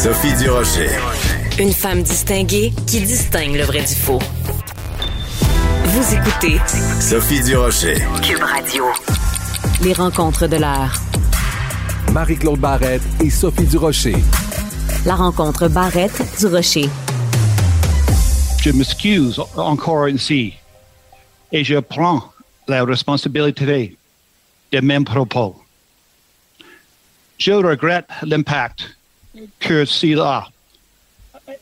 Sophie Durocher. Une femme distinguée qui distingue le vrai du faux. Vous écoutez Sophie Durocher. Cube Radio. Les rencontres de l'heure. Marie-Claude Barrette et Sophie Durocher. La rencontre Barrette-Durocher. Je m'excuse encore ici et je prends la responsabilité de mes propos. Je regrette l'impact que cela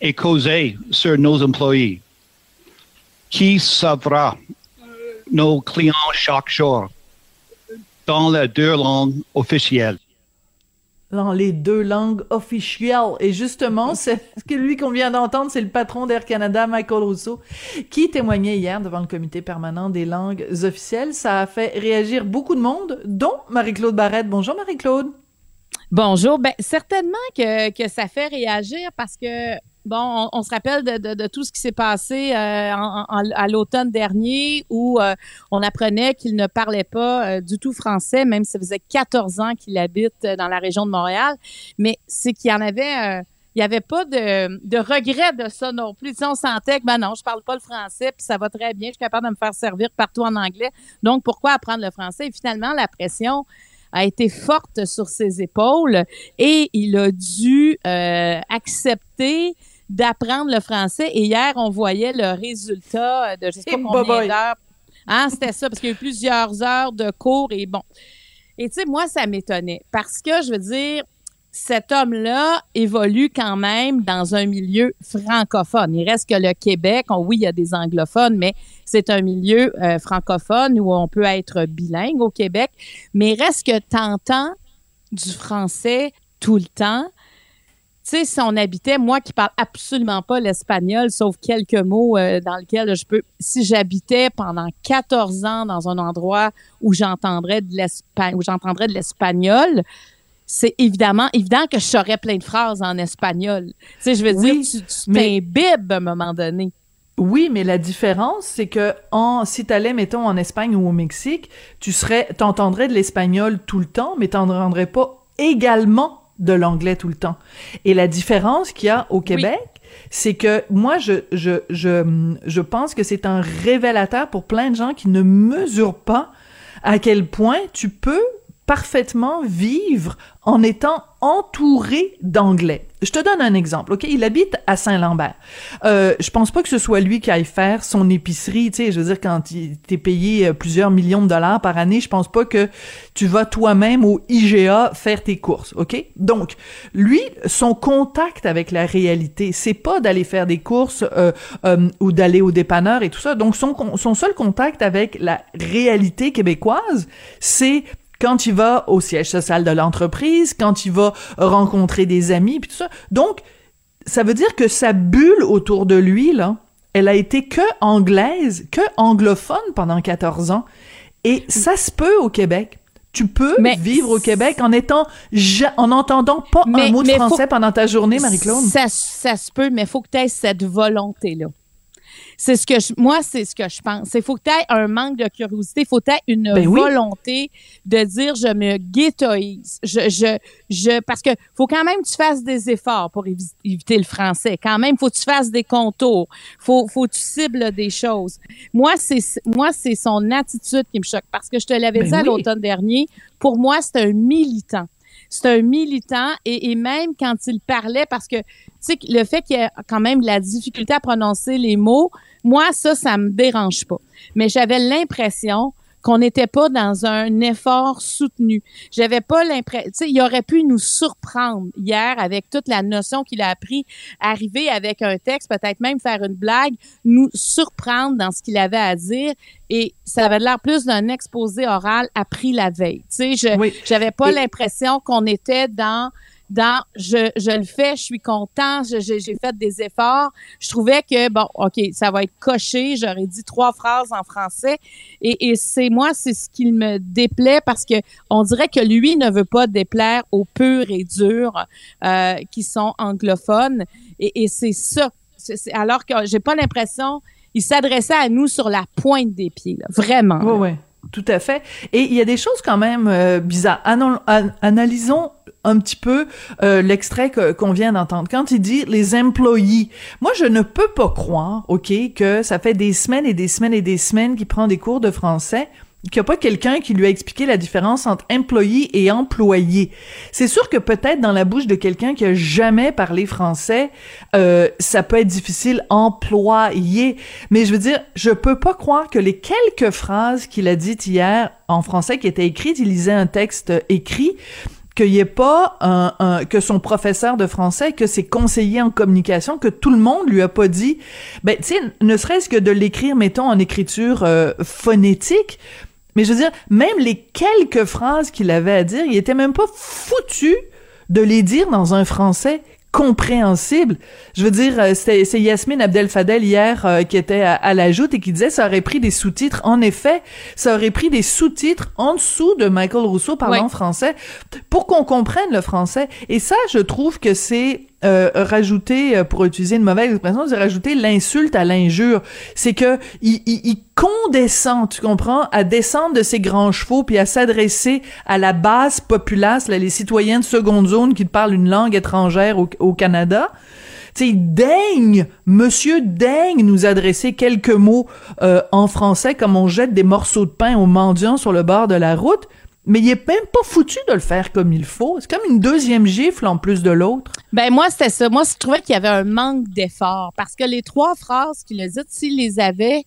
est causé sur nos employés. Qui saura nos clients chaque jour dans les deux langues officielles? dans les deux langues officielles. Et justement, c'est ce que lui qu'on vient d'entendre, c'est le patron d'Air Canada, Michael Rousseau, qui témoignait hier devant le comité permanent des langues officielles. Ça a fait réagir beaucoup de monde, dont Marie-Claude Barrette. Bonjour Marie-Claude. Bonjour. Ben, certainement que, ça fait réagir parce que bon, on, se rappelle de, tout ce qui s'est passé euh, à l'automne dernier où euh, on apprenait qu'il ne parlait pas euh, du tout français, même si ça faisait 14 ans qu'il habite dans la région de Montréal. Mais c'est qu'il y avait il n'y avait pas de, de, regret de ça non plus. on sentait que, ben non, je parle pas le français, puis ça va très bien, je suis capable de me faire servir partout en anglais. Donc, pourquoi apprendre le français? Et finalement, la pression a été forte sur ses épaules et il a dû accepter d'apprendre le français. Et hier, on voyait le résultat de je sais pas combien d'heures. Hein, c'était ça, parce qu'il y a eu plusieurs heures de cours et bon. Et tu sais, moi, ça m'étonnait parce que, je veux dire, cet homme-là évolue quand même dans un milieu francophone. Il reste que le Québec, oui, il y a des anglophones, mais c'est un milieu euh, francophone où on peut être bilingue au Québec. Mais reste que t'entends du français tout le temps. Tu sais, si on habitait, moi qui parle absolument pas l'espagnol, sauf quelques mots euh, dans lesquels je peux, si j'habitais pendant 14 ans dans un endroit où j'entendrais de où j'entendrais de l'espagnol, c'est évidemment évident que je saurais plein de phrases en espagnol. Tu sais, je veux dire, tu, t'imbibes à un moment donné. Oui, mais la différence, c'est que en, si t'allais, mettons, en Espagne ou au Mexique, tu serais, t'entendrais de l'espagnol tout le temps, mais t'entendrais pas également de l'anglais tout le temps. Et la différence qu'il y a au Québec, c'est que moi, je, je, je, je pense que c'est un révélateur pour plein de gens qui ne mesurent pas à quel point tu peux parfaitement vivre en étant entouré d'anglais. Je te donne un exemple, ok? Il habite à Saint-Lambert. Euh, je pense pas que ce soit lui qui aille faire son épicerie, tu sais, je veux dire, quand t'es payé euh, plusieurs millions de dollars par année, je pense pas que tu vas toi-même au IGA faire tes courses, ok? Donc, lui, son contact avec la réalité, c'est pas d'aller faire des courses euh, euh, ou d'aller au dépanneur et tout ça. Donc, son, son seul contact avec la réalité québécoise, c'est quand il va au siège social de l'entreprise, quand il va rencontrer des amis, puis tout ça. Donc, ça veut dire que sa bulle autour de lui, là, elle a été que anglaise, que anglophone pendant 14 ans. Et ça se peut au Québec. Tu peux vivre au Québec en étant en entendant pas un mot de français pendant ta journée, Marie-Claude. Ça, ça se peut, mais il faut que tu aies cette volonté-là. C'est ce que je, moi, c'est ce que je pense. Il faut que tu aies un manque de curiosité. Il faut que tu aies une ben volonté de dire je me ghettoise. Je, je, je, parce que faut quand même que tu fasses des efforts pour éviter le français. Quand même, faut que tu fasses des contours. Faut, faut que tu cibles des choses. Moi, c'est, moi, c'est son attitude qui me choque parce que je te l'avais ben dit à l'automne dernier. Pour moi, c'est un militant c'est un militant et, même quand il parlait, parce que, tu sais, le fait qu'il y ait quand même la difficulté à prononcer les mots, moi, ça, ça me dérange pas. Mais j'avais l'impression qu'on n'était pas dans un effort soutenu. J'avais pas l'impression, tu sais, il aurait pu nous surprendre hier avec toute la notion qu'il a appris, arriver avec un texte, peut-être même faire une blague, nous surprendre dans ce qu'il avait à dire. Et ça avait l'air plus d'un exposé oral appris la veille. Tu sais, je j'avais pas l'impression qu'on était dans dans je, je le fais, je suis content, j'ai fait des efforts. Je trouvais que, bon, OK, ça va être coché, j'aurais dit trois phrases en français. Et, et c'est moi, c'est ce qui me déplaît parce que on dirait que lui ne veut pas déplaire aux purs et durs euh, qui sont anglophones. Et, et c'est ça. alors que j'ai pas l'impression, il s'adressait à nous sur la pointe des pieds, là, vraiment. Oui, oui. Tout à fait. Et il y a des choses quand même euh, bizarres. Analysons un petit peu euh, l'extrait qu'on vient d'entendre. Quand il dit les employés, moi je ne peux pas croire, ok, que ça fait des semaines et des semaines et des semaines qu'il prend des cours de français qu'il n'y a pas quelqu'un qui lui a expliqué la différence entre employé et employé. C'est sûr que peut-être dans la bouche de quelqu'un qui a jamais parlé français, euh, ça peut être difficile employé. Mais je veux dire, je peux pas croire que les quelques phrases qu'il a dites hier en français qui étaient écrites, il lisait un texte écrit, qu'il n'y ait pas un, un- que son professeur de français, que ses conseillers en communication, que tout le monde lui a pas dit, ben, tu sais, ne serait-ce que de l'écrire, mettons, en écriture euh, phonétique, mais je veux dire, même les quelques phrases qu'il avait à dire, il était même pas foutu de les dire dans un français compréhensible. Je veux dire, euh, c'est Yasmine Abdel Fadel hier euh, qui était à, à la joute et qui disait ça aurait pris des sous-titres. En effet, ça aurait pris des sous-titres en dessous de Michael Rousseau parlant Ouais. français pour qu'on comprenne le français. Et ça, je trouve que c'est euh, rajouter, euh, pour utiliser une mauvaise expression, c'est rajouter l'insulte à l'injure. C'est que il, il, il condescend, tu comprends, à descendre de ses grands chevaux puis à s'adresser à la base populace, là, les citoyens de seconde zone qui parlent une langue étrangère au, au Canada. Tu daigne, monsieur daigne nous adresser quelques mots euh, en français comme on jette des morceaux de pain aux mendiants sur le bord de la route, mais il est même pas foutu de le faire comme il faut. C'est comme une deuxième gifle en plus de l'autre. Ben moi, c'était ça. Moi, je trouvais qu'il y avait un manque d'effort parce que les trois phrases qu'il a dites, s'il les avait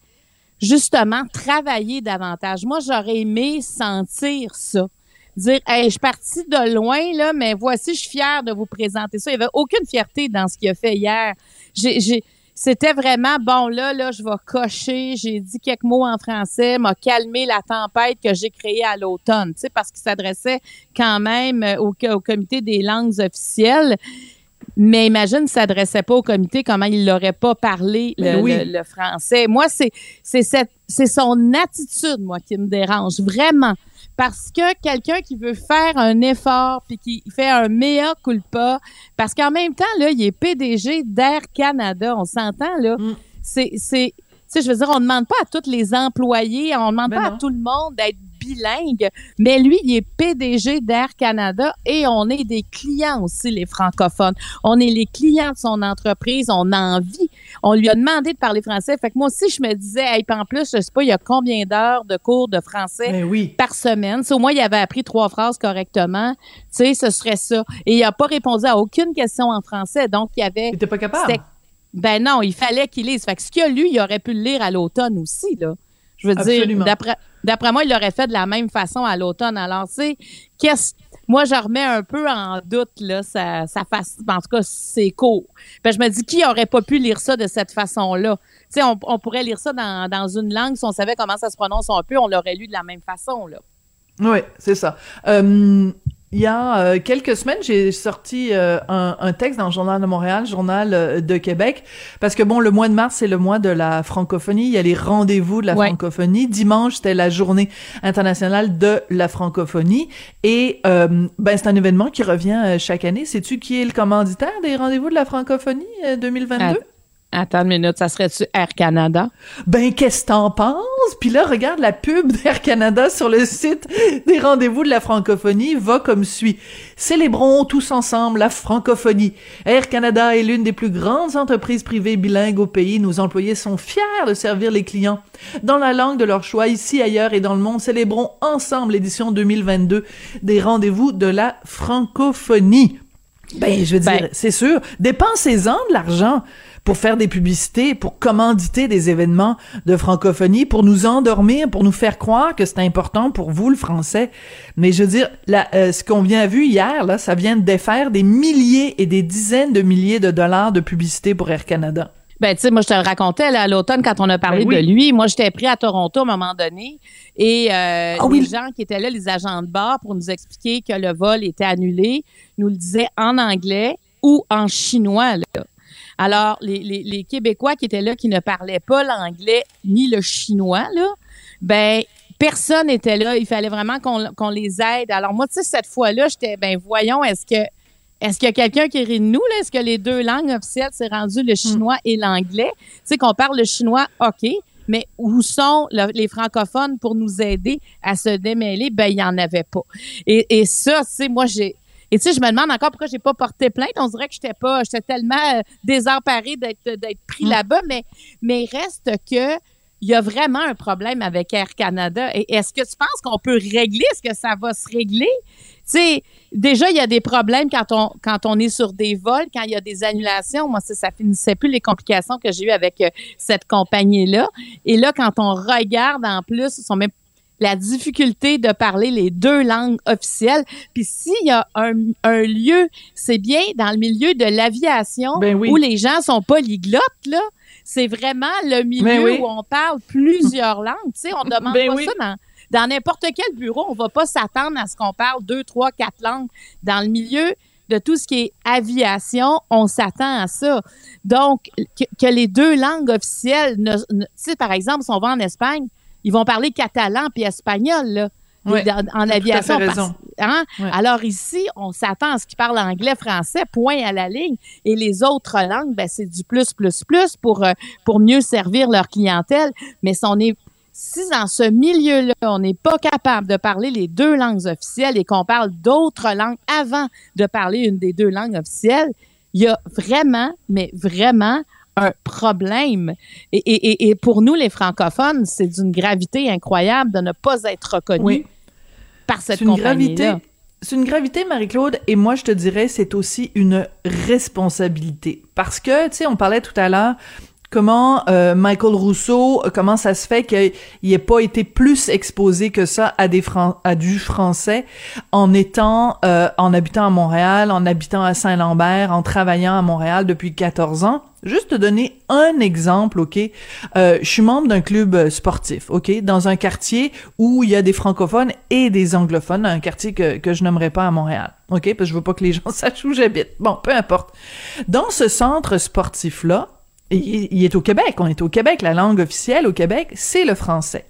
justement travaillé davantage, moi, j'aurais aimé sentir ça. Dire, hey, je suis partie de loin, là, mais voici, je suis fière de vous présenter ça. Il n'y avait aucune fierté dans ce qu'il a fait hier. J'ai, c'était vraiment, bon, là, là, je vais cocher, j'ai dit quelques mots en français, m'a calmé la tempête que j'ai créée à l'automne, tu sais, parce qu'il s'adressait quand même euh, au, au comité des langues officielles. Mais imagine, s'il s'adressait pas au comité, comment il n'aurait pas parlé le, oui. le- le français. Moi, c'est c'est cette c'est son attitude, moi, qui me dérange vraiment. Parce que quelqu'un qui veut faire un effort puis qui fait un mea culpa, parce qu'en même temps, là, il est PDG d'Air Canada. On s'entend, là. Mm. C'est, c'est, tu sais, je veux dire, on demande pas à tous les employés, on demande Ben pas non. à tout le monde d'être bilingue, mais lui, il est PDG d'Air Canada et on est des clients aussi, les francophones. On est les clients de son entreprise, on a envie. On lui a demandé de parler français. Fait que moi aussi, je me disais, hey, en plus, je sais pas, il y a combien d'heures de cours de français Ben oui. par semaine? Si au moins il avait appris trois phrases correctement, tu sais, ce serait ça. Et il a pas répondu à aucune question en français. Donc, il y avait. Il était pas capable. Ben non, il fallait qu'il lise. Fait que ce qu'il a lu, il aurait pu le lire à l'automne aussi, là. Je veux Absolument. dire, d'après, moi, il l'aurait fait de la même façon à l'automne. Alors, tu sais, qu'est-ce, moi, je remets un peu en doute, là, sa, sa face, en tout cas, c'est court. Que je me dis, qui aurait pas pu lire ça de cette façon-là? Tu sais, on, on pourrait lire ça dans, dans une langue, si on savait comment ça se prononce un peu, on l'aurait lu de la même façon, là. Oui, c'est ça. Euh, il y a euh, quelques semaines, j'ai sorti euh, un, un texte dans le Journal de Montréal, Journal euh, de Québec, parce que bon, le mois de mars, c'est le mois de la francophonie. Il y a les rendez-vous de la Ouais. francophonie. Dimanche, c'était la journée internationale de la francophonie. Et euh, ben, c'est un événement qui revient euh, chaque année. Sais-tu qui est le commanditaire des rendez-vous de la francophonie euh, 2022? Att- Attends une minute, ça serait-tu Air Canada? Ben, qu'est-ce que t'en penses? Puis là, regarde la pub d'Air Canada sur le site des rendez-vous de la francophonie va comme suit. Célébrons tous ensemble la francophonie. Air Canada est l'une des plus grandes entreprises privées bilingues au pays. Nos employés sont fiers de servir les clients dans la langue de leur choix, ici, ailleurs et dans le monde. Célébrons ensemble l'édition 2022 des rendez-vous de la francophonie. Ben, je veux dire, Ben- c'est sûr, dépensez-en de l'argent pour faire des publicités, pour commanditer des événements de francophonie, pour nous endormir, pour nous faire croire que c'est important pour vous, le français. Mais je veux dire, là, euh, ce qu'on vient vu hier, là, ça vient de défaire des milliers et des dizaines de milliers de dollars de publicité pour Air Canada. Ben, tu sais, moi, je te le racontais là, à l'automne quand on a parlé Ben oui. de lui. Moi, j'étais pris à Toronto à un moment donné et euh, Ah oui. les gens qui étaient là, les agents de bar, pour nous expliquer que le vol était annulé, nous le disaient en anglais ou en chinois. Là. Alors, les, les, les Québécois qui étaient là, qui ne parlaient pas l'anglais ni le chinois, là, ben personne n'était là. Il fallait vraiment qu'on qu'on les aide. Alors moi, tu sais, cette fois-là, j'étais, ben voyons, est-ce que est-ce qu'il y a quelqu'un qui rit de nous? Là? Est-ce que les deux langues officielles, c'est rendu le chinois et l'anglais? Tu sais, qu'on parle le chinois, OK, mais où sont le- les francophones pour nous aider à se démêler? Ben, il n'y en avait pas. Et, et ça, tu sais, moi, j'ai. Et tu sais, je me demande encore pourquoi j'ai pas porté plainte. On dirait que j'étais pas, j'étais tellement euh, désemparée d'être d'être pris Mm. là-bas, mais mais reste que il y a vraiment un problème avec Air Canada. Et est-ce que tu penses qu'on peut régler? Est-ce que ça va se régler? Tu sais, déjà, il y a des problèmes quand on, quand on est sur des vols, quand il y a des annulations. Moi, ça, ça finissait plus les complications que j'ai eues avec euh, cette compagnie-là. Et là, quand on regarde en plus, ils sont même la difficulté de parler les deux langues officielles. Puis s'il y a un, un lieu, c'est bien dans le milieu de l'aviation Ben oui. où les gens sont polyglottes, là. C'est vraiment le milieu Ben oui. où on parle plusieurs langues. Tu sais, on demande Ben pas oui. ça dans dans n'importe quel bureau. On va pas s'attendre à ce qu'on parle deux, trois, quatre langues. Dans le milieu de tout ce qui est aviation, on s'attend à ça. Donc, que, que les deux langues officielles, ne, ne- tu sais, par exemple, si on va en Espagne, ils vont parler catalan puis espagnol, là. Dans- en aviation. parce- raison. hein? Ouais. Alors ici, on s'attend à ce qu'ils parlent anglais, français, point à la ligne. Et les autres langues, ben, c'est du plus, plus, plus pour, euh, pour mieux servir leur clientèle. Mais si on est si dans ce milieu-là, on n'est pas capable de parler les deux langues officielles et qu'on parle d'autres langues avant de parler une des deux langues officielles, il y a vraiment, mais vraiment un problème. Et, et, et- et pour nous, les francophones, c'est d'une gravité incroyable de ne pas être reconnus Oui. par cette compagnie-là. C'est une gravité, Marie-Claude, et moi, je te dirais, c'est aussi une responsabilité. Parce que, tu sais, on parlait tout à l'heure comment euh, Michael Rousseau, euh, comment ça se fait qu'il n'ait pas été plus exposé que ça à des Fran- à du français en étant, euh, en habitant à Montréal, en habitant à Saint-Lambert, en travaillant à Montréal depuis 14 ans? Juste te donner un exemple, ok? Euh, je suis membre d'un club euh, sportif, ok, dans un quartier où il y a des francophones et des anglophones, un quartier que que je nommerai pas à Montréal, ok, parce que je veux pas que les gens sachent où j'habite. Bon, peu importe. Dans ce centre sportif là, il, est au Québec. On est au Québec. La langue officielle au Québec, c'est le français.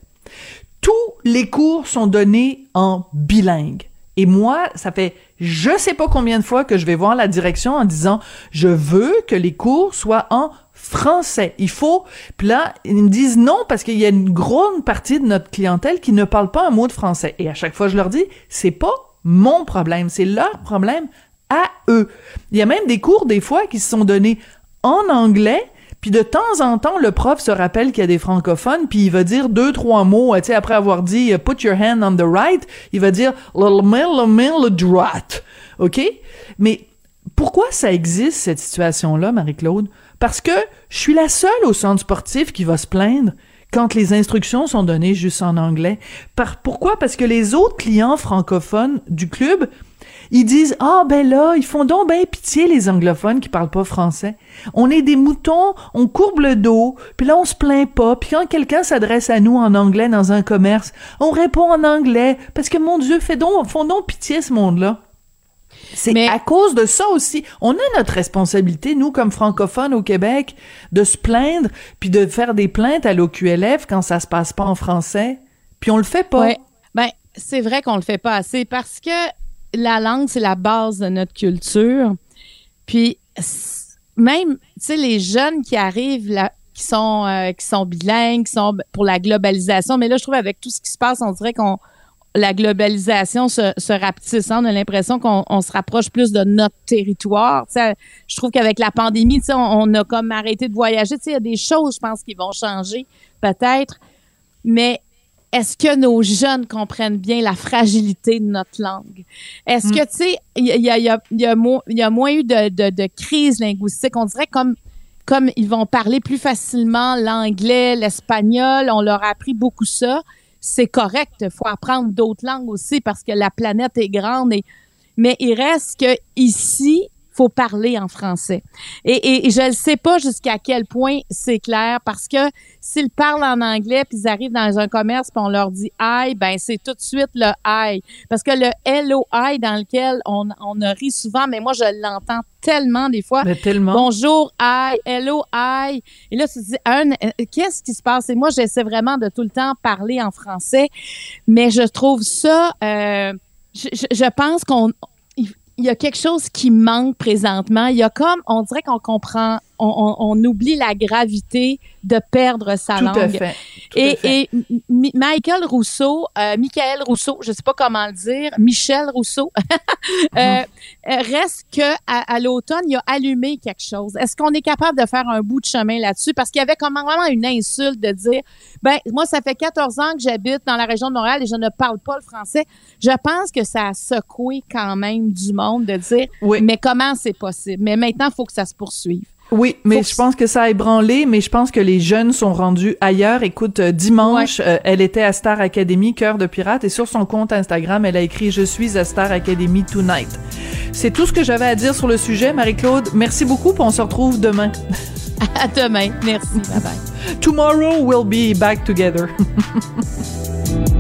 Tous les cours sont donnés en bilingue. Et moi, ça fait je sais pas combien de fois que je vais voir la direction en disant je veux que les cours soient en français. Il faut. Puis là, ils me disent non parce qu'il y a une grande partie de notre clientèle qui ne parle pas un mot de français. Et à chaque fois, je leur dis c'est pas mon problème, c'est leur problème à eux. Il y a même des cours des fois qui se sont donnés en anglais. Puis de temps en temps, le prof se rappelle qu'il y a des francophones, puis il va dire deux, trois mots, tu sais, après avoir dit euh, « put your hand on the right », il va dire « little mill, mill, droite ». OK? Mais pourquoi ça existe, cette situation-là, Marie-Claude? Parce que je suis la seule au centre sportif qui va se plaindre quand les instructions sont données juste en anglais. Par, pourquoi? Parce que les autres clients francophones du club, ils disent ah ben là ils font donc ben pitié les anglophones qui parlent pas français. On est des moutons, on courbe le dos, puis là on se plaint pas. Puis quand quelqu'un s'adresse à nous en anglais dans un commerce, on répond en anglais parce que mon Dieu, fait donc font donc pitié ce monde-là. C'est Mais- à cause de ça aussi. On a notre responsabilité, nous, comme francophones au Québec, de se plaindre, puis de faire des plaintes à l'OQLF quand ça se passe pas en français. Puis on le fait pas. Ouais. Ben, c'est vrai qu'on le fait pas assez parce que la langue, c'est la base de notre culture. Puis, même, tu sais, les jeunes qui arrivent là, qui sont, euh, bilingues, qui sont pour la globalisation, mais là, je trouve avec tout ce qui se passe, on dirait qu'on la globalisation se, se rapetisse. hein. On a l'impression qu'on on se rapproche plus de notre territoire. Tu sais, je trouve qu'avec la pandémie, tu sais, on, on a comme arrêté de voyager. Tu sais, Il y a des choses, je pense, qui vont changer, peut-être. Mais est-ce que nos jeunes comprennent bien la fragilité de notre langue? Est-ce que, tu sais, il y a, il y, a, il y, a, il y, a mo- il y a moins eu de, de, de crise linguistique. On dirait comme, comme ils vont parler plus facilement l'anglais, l'espagnol, on leur a appris beaucoup ça. C'est correct, il faut apprendre d'autres langues aussi parce que la planète est grande. Et, mais il reste que ici, faut parler en français. Et, et, et je ne sais pas jusqu'à quel point c'est clair parce que s'ils parlent en anglais puis ils arrivent dans un commerce puis on leur dit I, ben c'est tout de suite le I. Parce que le LOI dans lequel on, on a ri souvent, mais moi je l'entends tellement des fois. Mais tellement. Bonjour, I, hello, I. Et là, tu te dis, un, euh, qu'est-ce qui se passe? Et moi, j'essaie vraiment de tout le temps parler en français, mais je trouve ça, euh, je- je pense qu'on, il y a quelque chose qui manque présentement. Il y a comme, on dirait qu'on comprend on, on, oublie la gravité de perdre sa Tout langue. à fait. Tout et, à fait. et Michael Rousseau, euh, Michael Rousseau, je sais pas comment le dire, Michel Rousseau, euh, euh, reste que à, à l'automne, il a allumé quelque chose. Est-ce qu'on est capable de faire un bout de chemin là-dessus? Parce qu'il y avait comme vraiment une insulte de dire, ben moi, ça fait 14 ans que j'habite dans la région de Montréal et je ne parle pas le français. Je pense que ça a secoué quand même du monde de dire, Oui. mais comment c'est possible? Mais maintenant, il faut que ça se poursuive. Oui, mais je pense que ça a ébranlé, mais je pense que les jeunes sont rendus ailleurs. Écoute, euh, dimanche, euh, elle était à Star Academy, Cœur de pirate, et sur son compte Instagram, elle a écrit « Je suis à Star Academy tonight ». C'est tout ce que j'avais à dire sur le sujet. Marie-Claude, merci beaucoup, puis on se retrouve demain. À demain. Merci. Bye bye. Tomorrow we'll be back together.